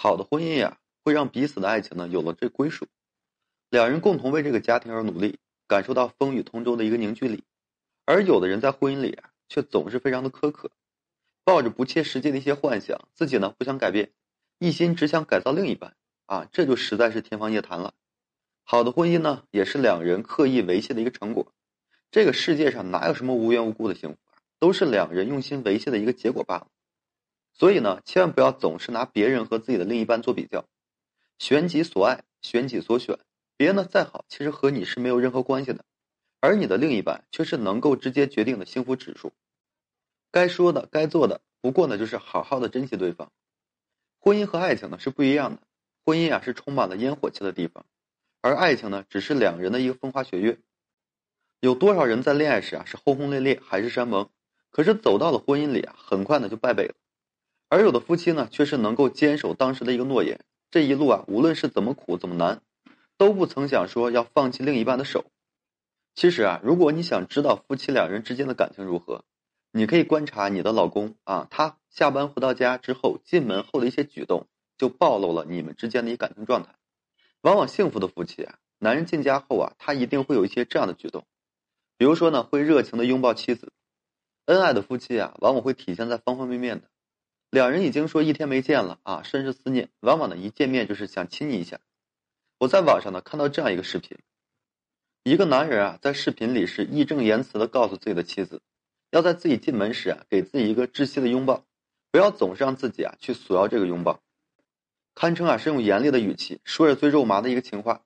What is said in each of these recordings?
好的婚姻呀，会让彼此的爱情呢有了这归属，两人共同为这个家庭而努力，感受到风雨同舟的一个凝聚力。而有的人在婚姻里啊，却总是非常的苛刻，抱着不切实际的一些幻想，自己呢不想改变，一心只想改造另一半啊，这就实在是天方夜谭了。好的婚姻呢，也是两人刻意维系的一个成果。这个世界上哪有什么无缘无故的幸福啊，都是两人用心维系的一个结果罢了。所以呢，千万不要总是拿别人和自己的另一半做比较，选己所爱，选己所选。别人的再好，其实和你是没有任何关系的，而你的另一半却是能够直接决定的幸福指数。该说的、该做的，不过呢，就是好好的珍惜对方。婚姻和爱情呢是不一样的，婚姻啊是充满了烟火气的地方，而爱情呢只是两人的一个风花雪月。有多少人在恋爱时啊是轰轰烈烈，海誓山盟，可是走到了婚姻里啊，很快呢就败北了。而有的夫妻呢，却是能够坚守当时的一个诺言，这一路啊，无论是怎么苦怎么难，都不曾想说要放弃另一半的手。其实啊，如果你想知道夫妻两人之间的感情如何，你可以观察你的老公啊，他下班回到家之后，进门后的一些举动，就暴露了你们之间的一感情状态。往往幸福的夫妻啊，男人进家后啊，他一定会有一些这样的举动，比如说呢，会热情的拥抱妻子。恩爱的夫妻啊，往往会体现在方方面面的。两人已经说一天没见了啊，甚是思念。往往呢，一见面就是想亲你一下。我在网上呢看到这样一个视频，一个男人啊在视频里是义正言辞的告诉自己的妻子，要在自己进门时啊给自己一个窒息的拥抱，不要总是让自己啊去索要这个拥抱，堪称啊是用严厉的语气说着最肉麻的一个情话。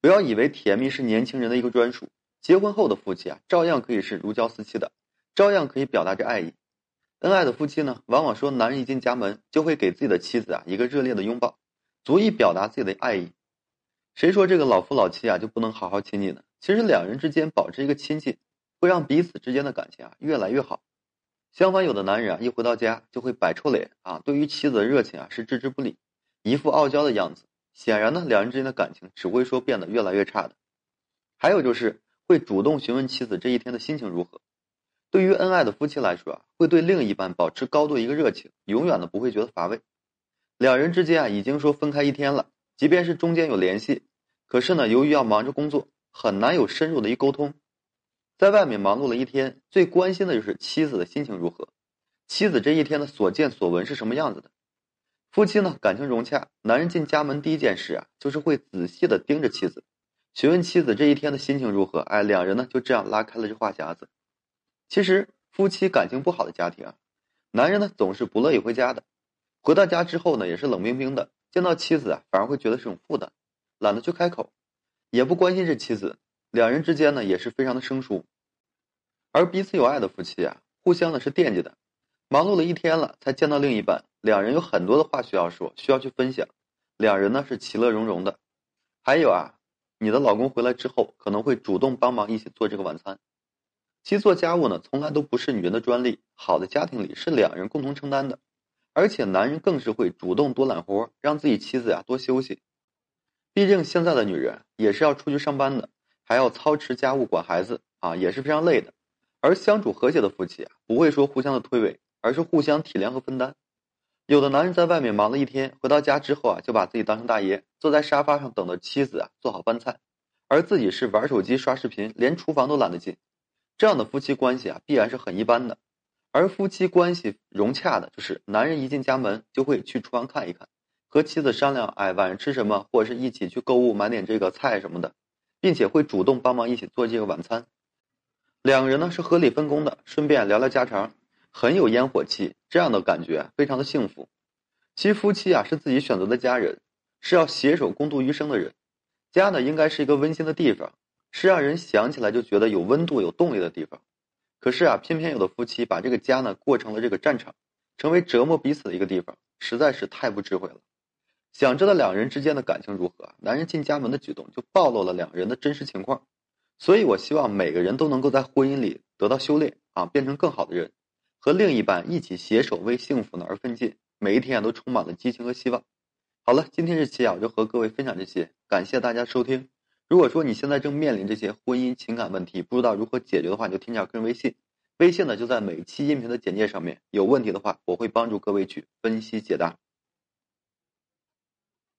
不要以为甜蜜是年轻人的一个专属，结婚后的夫妻啊照样可以是如胶似漆的，照样可以表达着爱意。恩爱的夫妻呢，往往说男人一进家门就会给自己的妻子啊一个热烈的拥抱，足以表达自己的爱意。谁说这个老夫老妻啊就不能好好亲近呢？其实两人之间保持一个亲近，会让彼此之间的感情啊越来越好。相反，有的男人啊一回到家就会摆臭脸啊，对于妻子的热情啊是置之不理，一副傲娇的样子。显然呢，两人之间的感情只会说变得越来越差的。还有就是会主动询问妻子这一天的心情如何。对于恩爱的夫妻来说啊，会对另一半保持高度一个热情，永远的不会觉得乏味。两人之间啊，已经说分开一天了，即便是中间有联系，可是呢，由于要忙着工作，很难有深入的一沟通。在外面忙碌了一天，最关心的就是妻子的心情如何，妻子这一天的所见所闻是什么样子的。夫妻呢，感情融洽，男人进家门第一件事啊，就是会仔细的盯着妻子，询问妻子这一天的心情如何。哎，两人呢就这样拉开了这话匣子。其实夫妻感情不好的家庭啊，男人呢总是不乐意回家的，回到家之后呢也是冷冰冰的，见到妻子啊反而会觉得是种负担，懒得去开口，也不关心这妻子，两人之间呢也是非常的生疏。而彼此有爱的夫妻啊，互相呢是惦记的，忙碌了一天了才见到另一半，两人有很多的话需要说，需要去分享，两人呢是其乐融融的。还有啊，你的老公回来之后可能会主动帮忙一起做这个晚餐。其实做家务呢，从来都不是女人的专利。好的家庭里是两人共同承担的，而且男人更是会主动多揽活，让自己妻子呀多休息。毕竟现在的女人也是要出去上班的，还要操持家务、管孩子啊，也是非常累的。而相处和谐的夫妻啊，不会说互相的推诿，而是互相体谅和分担。有的男人在外面忙了一天，回到家之后啊，就把自己当成大爷，坐在沙发上等着妻子啊做好饭菜，而自己是玩手机、刷视频，连厨房都懒得进。这样的夫妻关系啊，必然是很一般的。而夫妻关系融洽的，就是男人一进家门就会去厨房看一看，和妻子商量，哎，晚上吃什么，或者是一起去购物买点这个菜什么的，并且会主动帮忙一起做这个晚餐。两个人呢是合理分工的，顺便聊聊家常，很有烟火气，这样的感觉非常的幸福。其实夫妻啊是自己选择的家人，是要携手共度余生的人。家呢应该是一个温馨的地方。是让人想起来就觉得有温度、有动力的地方。可是啊，偏偏有的夫妻把这个家呢过成了这个战场，成为折磨彼此的一个地方，实在是太不智慧了。想知道两人之间的感情如何，男人进家门的举动就暴露了两人的真实情况。所以我希望每个人都能够在婚姻里得到修炼啊，变成更好的人，和另一半一起携手为幸福呢而奋进，每一天啊都充满了激情和希望。好了，今天这期啊我就和各位分享这些，感谢大家收听。如果说你现在正面临这些婚姻情感问题，不知道如何解决的话，你就添加个人微信，微信呢就在每期音频的简介上面。有问题的话，我会帮助各位去分析解答。